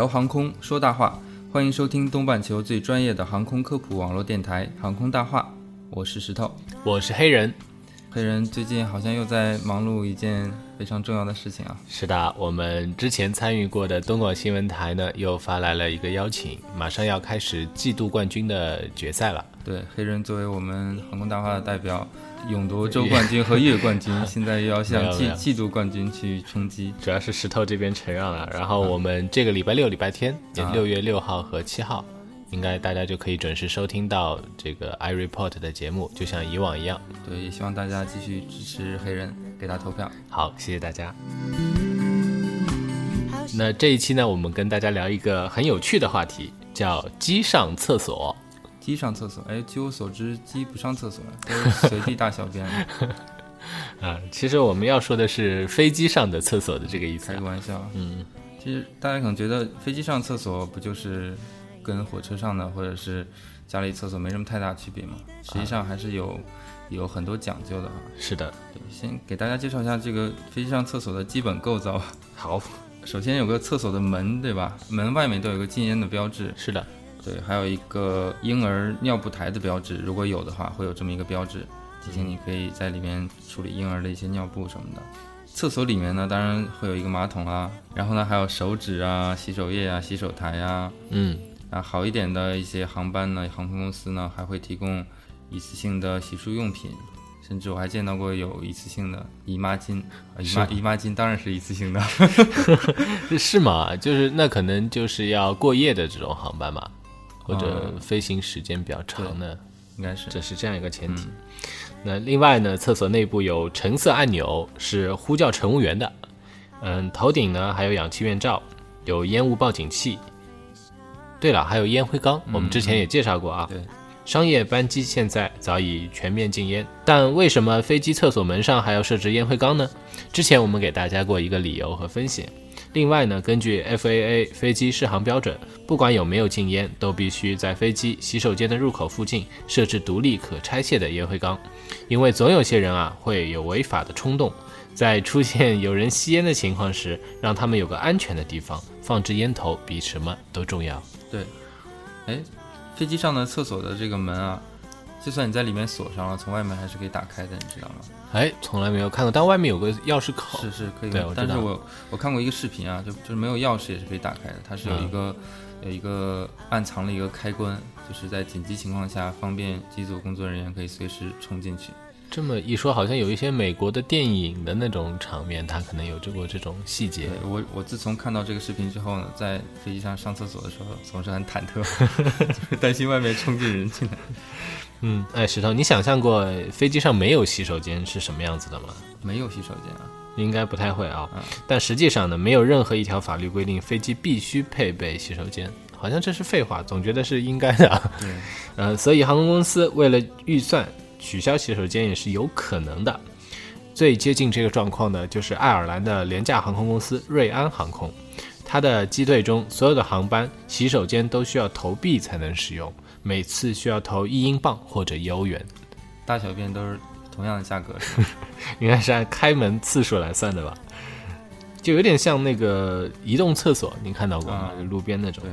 聊航空说大话，欢迎收听东半球最专业的航空科普网络电台《航空大话》，我是石头。我是黑人。黑人最近好像又在忙碌一件非常重要的事情啊。是的，我们之前参与过的东广新闻台呢，又发来了一个邀请，马上要开始季度冠军的决赛了。对，黑人作为我们航空大话的代表，勇夺周冠军和月冠军，现在又要向 季季度冠军去冲击。主要是石头这边承让了，然后我们这个礼拜六、礼拜天，六月六号和七号，应该大家就可以准时收听到这个 iReport 的节目，就像以往一样。对，也希望大家继续支持黑人，给他投票。好，谢谢大家。那这一期呢，我们跟大家聊一个很有趣的话题，叫鸡上厕所。鸡上厕所，哎，据我所知，鸡不上厕所，都是随地大小便。啊，其实我们要说的是飞机上的厕所的这个意思啊开个。玩笑。嗯，其实大家可能觉得飞机上厕所不就是跟火车上的或者是家里厕所没什么太大区别嘛？实际上还是有有很多讲究的哈。是的。对，先给大家介绍一下这个飞机上厕所的基本构造。好，首先有个厕所的门，对吧？门外面都有个禁烟的标志，是的。对，还有一个婴儿尿布台的标志，如果有的话，会有这么一个标志，提醒你可以在里面处理婴儿的一些尿布什么的。厕所里面呢，当然会有一个马桶啊，然后呢还有手纸啊、洗手液啊、洗手台啊，嗯，啊好一点的一些航班呢，航空公司呢还会提供一次性的洗漱用品，甚至我还见到过有一次性的姨妈巾，啊姨妈姨妈巾当然是一次性的，是吗？就是那可能就是要过夜的这种航班嘛，或者嗯飞行时间比较长的，应该是这是这样一个前提。那另外呢，厕所内部有橙色按钮，是呼叫乘务员的。嗯，头顶呢还有氧气面罩，有烟雾报警器。对了，还有烟灰缸，我们之前也介绍过啊。对。商业班机现在早已全面禁烟，但为什么飞机厕所门上还要设置烟灰缸呢？之前我们给大家过一个理由和分析。另外呢，根据 FAA 飞机适航标准，不管有没有禁烟，都必须在飞机洗手间的入口附近设置独立可拆卸的烟灰缸，因为总有些人啊会有违法的冲动，在出现有人吸烟的情况时，让他们有个安全的地方放置烟头，比什么都重要。对，哎，飞机上的厕所的这个门啊，就算你在里面锁上了，从外面还是可以打开的，你知道吗？哎，从来没有看过，但外面有个钥匙口。是是可以对我知道但是我我看过一个视频啊，就就是没有钥匙也是可以打开的，它是有一个、有一个暗藏了一个开关，就是在紧急情况下方便机组工作人员可以随时冲进去。这么一说，好像有一些美国的电影的那种场面，它可能有这过这种细节。我我自从看到这个视频之后呢，在飞机上上厕所的时候总是很忐忑，就是担心外面冲进人进来。嗯，哎，石头，你想象过飞机上没有洗手间是什么样子的吗？没有洗手间啊，应该不太会啊。嗯但实际上呢，没有任何一条法律规定飞机必须配备洗手间，好像这是废话，总觉得是应该的啊。对，呃，所以航空公司为了预算取消洗手间也是有可能的。最接近这个状况的就是爱尔兰的廉价航空公司瑞安航空，它的机队中所有的航班洗手间都需要投币才能使用，每次需要投一英镑或者一欧元，大小便都是同样的价格，应该 是按开门次数来算的吧？就有点像那个移动厕所，您看到过吗？啊路边那种。对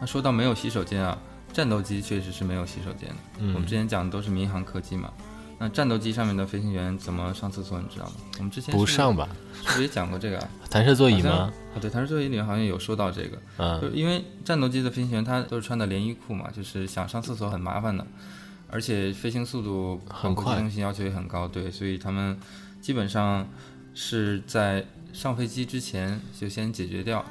那说到没有洗手间啊，战斗机确实是没有洗手间的。嗯我们之前讲的都是民航客机嘛。那战斗机上面的飞行员怎么上厕所，你知道吗？我们之前不上吧？是不是也讲过这个啊？弹射座椅吗？？啊，对，弹射座椅里面好像有说到这个，就嗯，因为战斗机的飞行员他都是穿的连衣裤嘛，就是想上厕所很麻烦的，而且飞行速度很快包括机动性要求也很高，对，所以他们基本上是在上飞机之前就先解决掉。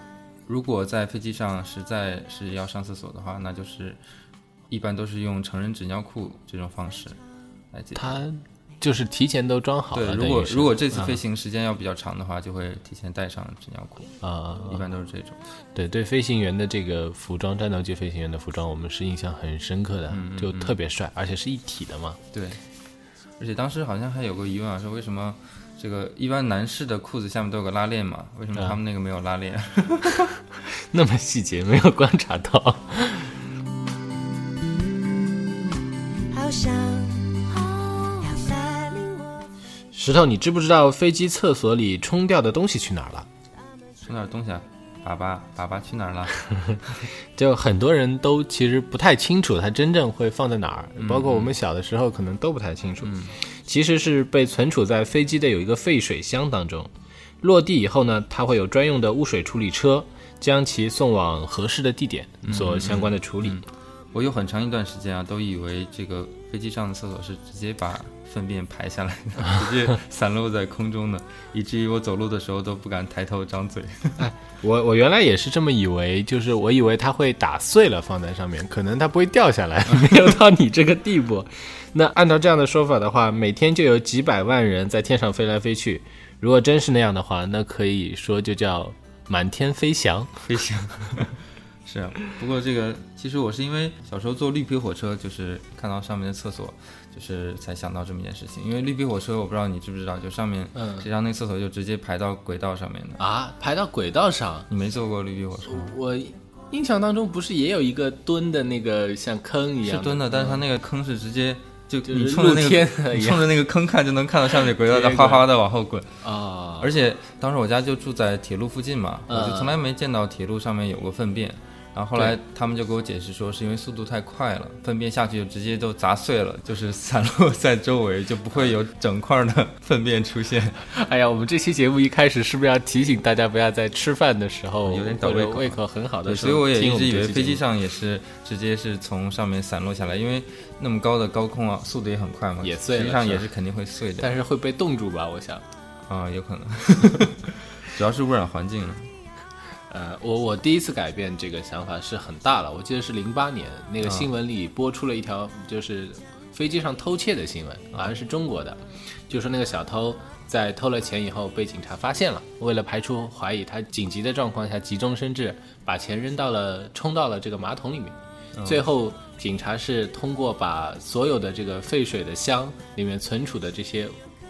如果在飞机上实在是要上厕所的话，那就是一般都是用成人纸尿裤这种方式来解决。它就是提前都装好对，了。如果如果这次啊飞行时间要比较长的话，就会提前带上纸尿裤，啊，一般都是这种。对对，飞行员的这个服装，战斗机飞行员的服装，我们是印象很深刻的，嗯就特别帅，而且是一体的嘛。对，而且当时好像还有个疑问啊，说为什么这个一般男士的裤子下面都有个拉链嘛？为什么啊他们那个没有拉链？那么细节没有观察到。石头，你知不知道飞机厕所里冲掉的东西去哪儿了？冲哪儿东西啊？粑粑，粑粑去哪儿了？就很多人都其实不太清楚它真正会放在哪儿，包括我们小的时候可能都不太清楚。其实是被存储在飞机的有一个废水箱当中，落地以后呢，它会有专用的污水处理车将其送往合适的地点做相关的处理。我有很长一段时间啊，都以为这个飞机上的厕所是直接把粪便排下来的，直接散落在空中的，以至于我走路的时候都不敢抬头张嘴。我我原来也是这么以为，就是我以为它会打碎了放在上面，可能它不会掉下来，没有到你这个地步。那按照这样的说法的话，每天就有几百万人在天上飞来飞去。如果真是那样的话，那可以说就叫满天飞翔。飞翔。是啊，不过这个其实我是因为小时候坐绿皮火车，就是看到上面的厕所，就是才想到这么一件事情。因为绿皮火车，我不知道你知不知道，就上面，嗯实际上那个厕所就直接排到轨道上面的。啊，排到轨道上，你没坐过绿皮火车吗？我印象当中不是也有一个蹲的那个像坑一样是蹲的，但是它那个坑是直接就就是你冲着那个冲着那个坑看就能看到下面轨道在哗哗的往后滚。啊，而且当时我家就住在铁路附近嘛，嗯我就从来没见到铁路上面有过粪便。然后后来他们就给我解释说，是因为速度太快了，粪便下去就直接都砸碎了，就是散落在周围，就不会有整块的粪便出现。哎呀，我们这期节目一开始是不是要提醒大家不要在吃饭的时候有点倒胃口胃口很好的，时候所以我也一直以为飞机上也是直接是从上面散落下来，因为那么高的高空啊，速度也很快嘛，也碎了实际上也是肯定会碎的。但是会被冻住吧？我想。啊、有可能，主要是污染环境了。呃，我我第一次改变这个想法是很大了，我记得是零八年那个新闻里播出了一条就是飞机上偷窃的新闻，好像是中国的，就说那个小偷在偷了钱以后被警察发现了，为了排除怀疑，他紧急的状况下急中生智，把钱扔到了冲到了这个马桶里面。最后，警察是通过把所有的这个废水的箱里面存储的这些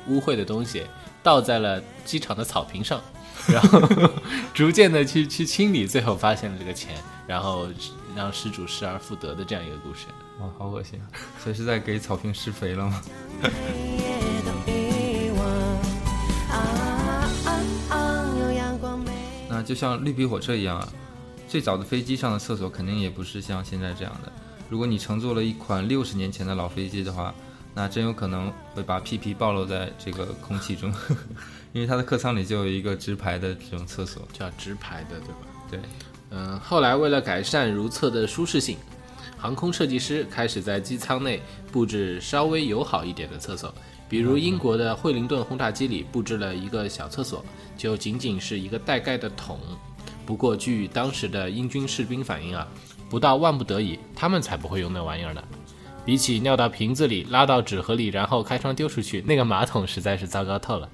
污秽的东西倒在了机场的草坪上，然后 逐渐的去去清理，最后发现了这个钱，然后让失主失而复得的这样一个故事。哇，好恶心啊！所以是在给草坪施肥了吗？也都遗忘。啊啊啊！有阳光美。那就像绿皮火车一样啊，最早的飞机上的厕所肯定也不是像现在这样的。如果你乘坐了一款六十年前的老飞机的话，那真有可能会把屁屁暴露在这个空气中，因为他的客舱里就有一个直排的这种厕所。叫直排的，对吧？对，嗯，后来为了改善如厕的舒适性，航空设计师开始在机舱内布置稍微友好一点的厕所，比如英国的惠灵顿轰炸机里布置了一个小厕所，就仅仅是一个带盖的桶。不过，据当时的英军士兵反映啊，不到万不得已，他们才不会用那玩意儿的。比起尿到瓶子里、拉到纸盒里，然后开窗丢出去，那个马桶实在是糟糕透了。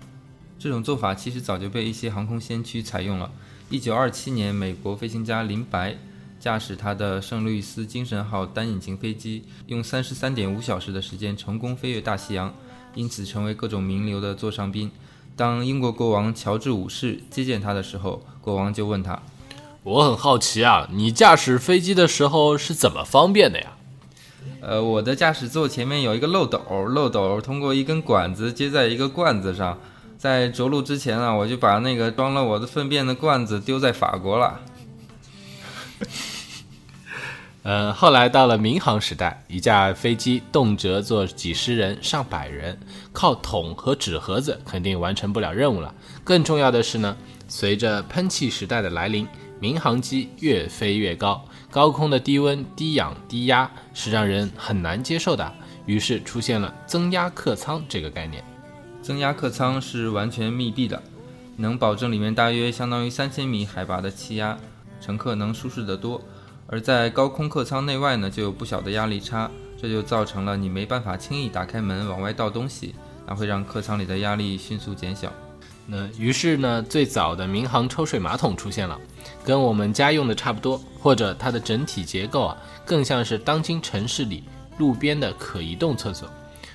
这种做法其实早就被一些航空先驱采用了。一九二七年，美国飞行家林白驾驶他的圣路易斯精神号单引擎飞机，用三十三点五小时的时间成功飞越大西洋，因此成为各种名流的座上宾。当英国国王乔治五世接见他的时候，国王就问他我很好奇啊，你驾驶飞机的时候是怎么方便的呀？：“呃，我的驾驶座前面有一个漏斗，漏斗通过一根管子接在一个罐子上。在着陆之前啊，我就把那个装了我的粪便的罐子丢在法国了。”呃，后来到了民航时代，一架飞机动辄坐几十人、上百人，靠桶和纸盒子肯定完成不了任务了。更重要的是呢，随着喷气时代的来临，民航机越飞越高，高空的低温、低氧、低压是让人很难接受的。于是出现了增压客舱这个概念。增压客舱是完全密闭的，能保证里面大约相当于三千米海拔的气压，乘客能舒适得多。而在高空客舱内外呢，就有不小的压力差，这就造成了你没办法轻易打开门往外倒东西。那会让客舱里的压力迅速减小。那于是呢，最早的民航抽水马桶出现了，跟我们家用的差不多，或者它的整体结构啊，更像是当今城市里路边的可移动厕所。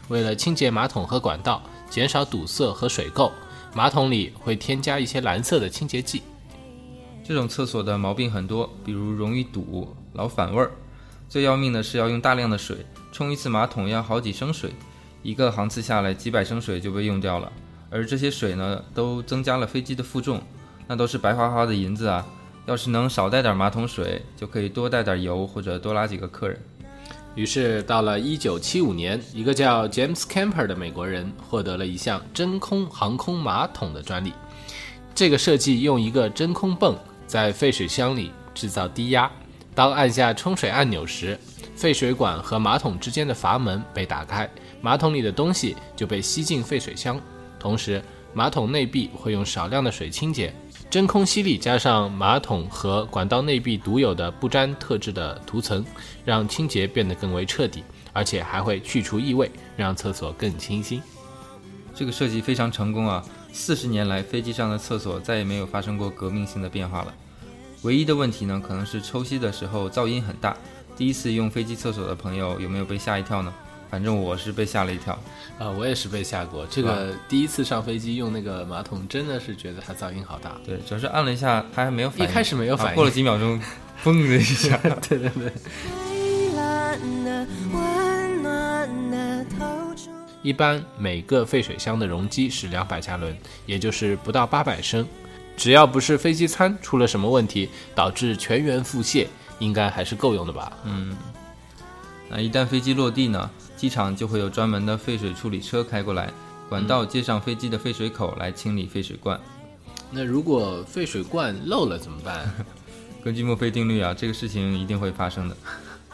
为了清洁马桶和管道，减少堵塞和水垢，马桶里会添加一些蓝色的清洁剂。这种厕所的毛病很多，比如容易堵、老反味儿。最要命的是要用大量的水，冲一次马桶要好几升水，一个航次下来几百升水就被用掉了。而这些水呢，都增加了飞机的负重，那都是白花花的银子啊！要是能少带点马桶水，就可以多带点油或者多拉几个客人。于是到了1975年，一个叫 James Camper 的美国人获得了一项真空航空马桶的专利。这个设计用一个真空泵在废水箱里制造低压，当按下冲水按钮时，废水管和马桶之间的阀门被打开，马桶里的东西就被吸进废水箱。同时，马桶内壁会用少量的水清洁，真空吸力加上马桶和管道内壁独有的不粘特制的涂层，让清洁变得更为彻底，而且还会去除异味，让厕所更清新。这个设计非常成功啊！四十年来，飞机上的厕所再也没有发生过革命性的变化了。唯一的问题呢，可能是抽吸的时候噪音很大。第一次用飞机厕所的朋友有没有被吓一跳呢？反正我是被吓了一跳。啊，我也是被吓过。这个第一次上飞机用那个马桶，真的是觉得它噪音好大。对，主要是按了一下，它还没有反应。一开始没有反应，过了几秒钟，嘣的一下。对对对。一般每个废水箱的容积是两百加仑，也就是不到八百升。只要不是飞机餐出了什么问题，导致全员腹泻，应该还是够用的吧？嗯。那一旦飞机落地呢，机场就会有专门的废水处理车开过来，管道接上飞机的废水口来清理废水罐。那如果废水罐漏了怎么办？根据墨菲定律啊，这个事情一定会发生的。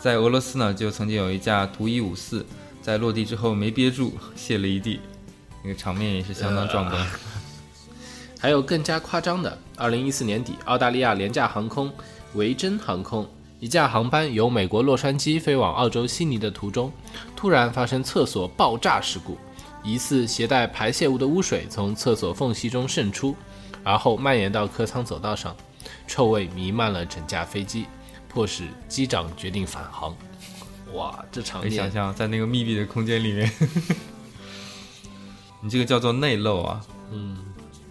在俄罗斯呢，就曾经有一架图一五四。在落地之后没憋住，泄了一地，那个场面也是相当壮观。还有更加夸张的，二零一四年底，澳大利亚廉价航空维珍航空一架航班由美国洛杉矶飞往澳洲悉尼的途中，突然发生厕所爆炸事故，疑似携带排泄物的污水从厕所缝隙中渗出，而后蔓延到客舱走道上，臭味弥漫了整架飞机，迫使机长决定返航。哇，这场面！你想象在那个密闭的空间里面，你这个叫做内漏啊。嗯，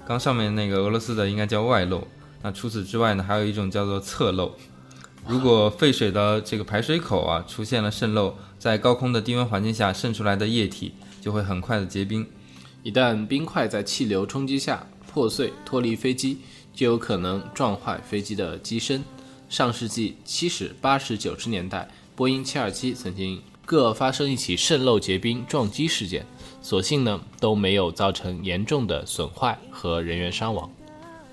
刚上面那个俄罗斯的应该叫外漏。那除此之外呢，还有一种叫做侧漏。如果废水的这个排水口啊出现了渗漏，在高空的低温环境下渗出来的液体就会很快的结冰。一旦冰块在气流冲击下破碎脱离飞机，就有可能撞坏飞机的机身。上世纪七十八十九十年代。波音727曾经各发生一起渗漏结冰撞击事件，所幸呢都没有造成严重的损坏和人员伤亡。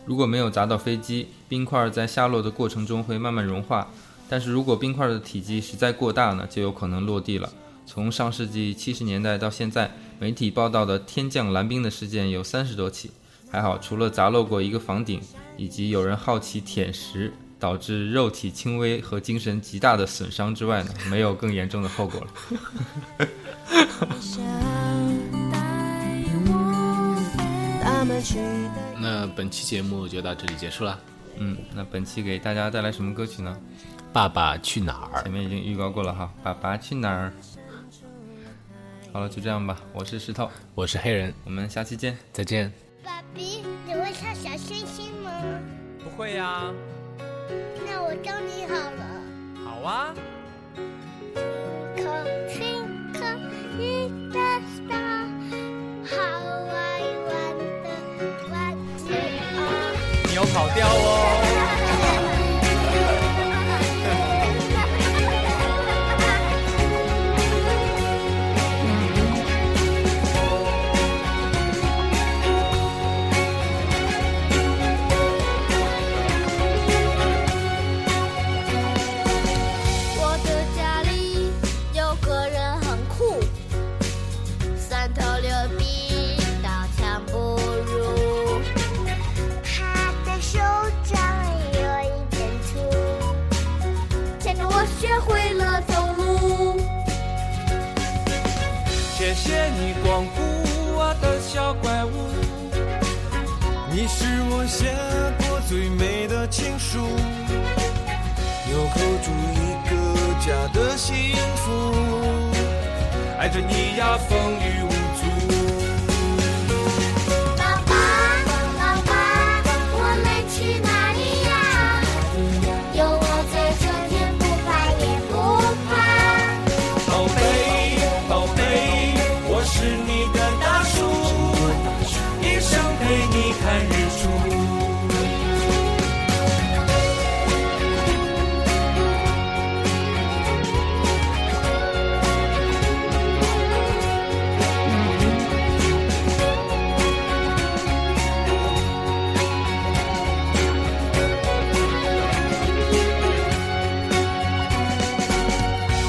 如果没有砸到飞机，冰块在下落的过程中会慢慢融化；但是如果冰块的体积实在过大呢，就有可能落地了。从上世纪七十年代到现在，媒体报道的天降蓝冰的事件有三十多起。还好，除了砸漏过一个房顶，以及有人好奇舔食。导致肉体轻微和精神极大的损伤之外呢，没有更严重的后果了。那本期节目就到这里结束了。嗯，那本期给大家带来什么歌曲呢？爸爸去哪儿？前面已经预告过了哈。爸爸去哪儿？好了，就这样吧。我是石头，我是黑人，我们下期见，再见。爸比，你会唱小星星吗？不会呀。那我教你好了。好啊。Twinkle little star, 掉我谢你光顾我的小怪物。你是我写过最美的情书，纽扣住一个家的幸福，爱着你呀，风雨无。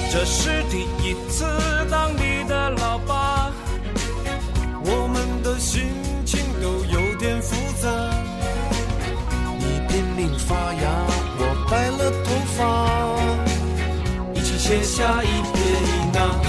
这是第一次当你的老爸，我们的心情都有点复杂。你拼命发芽，我白了头发，一起写下一撇一捺。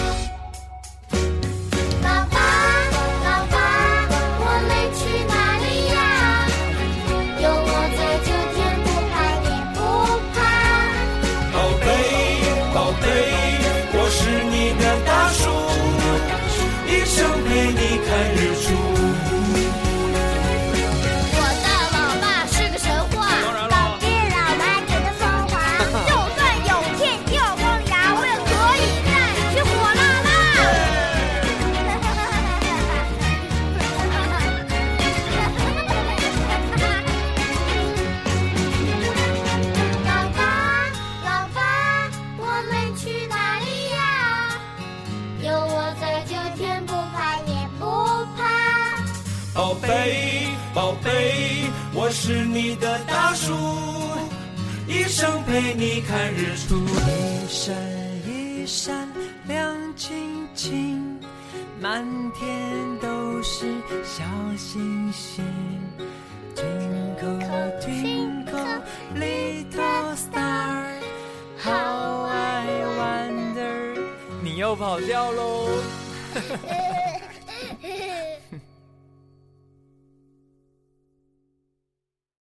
贝，宝贝，我是你的大树，一生陪你看日出。一闪一闪亮晶晶，满天都是小星星。Twinkle twinkle little star, how I wonder。你又跑掉喽！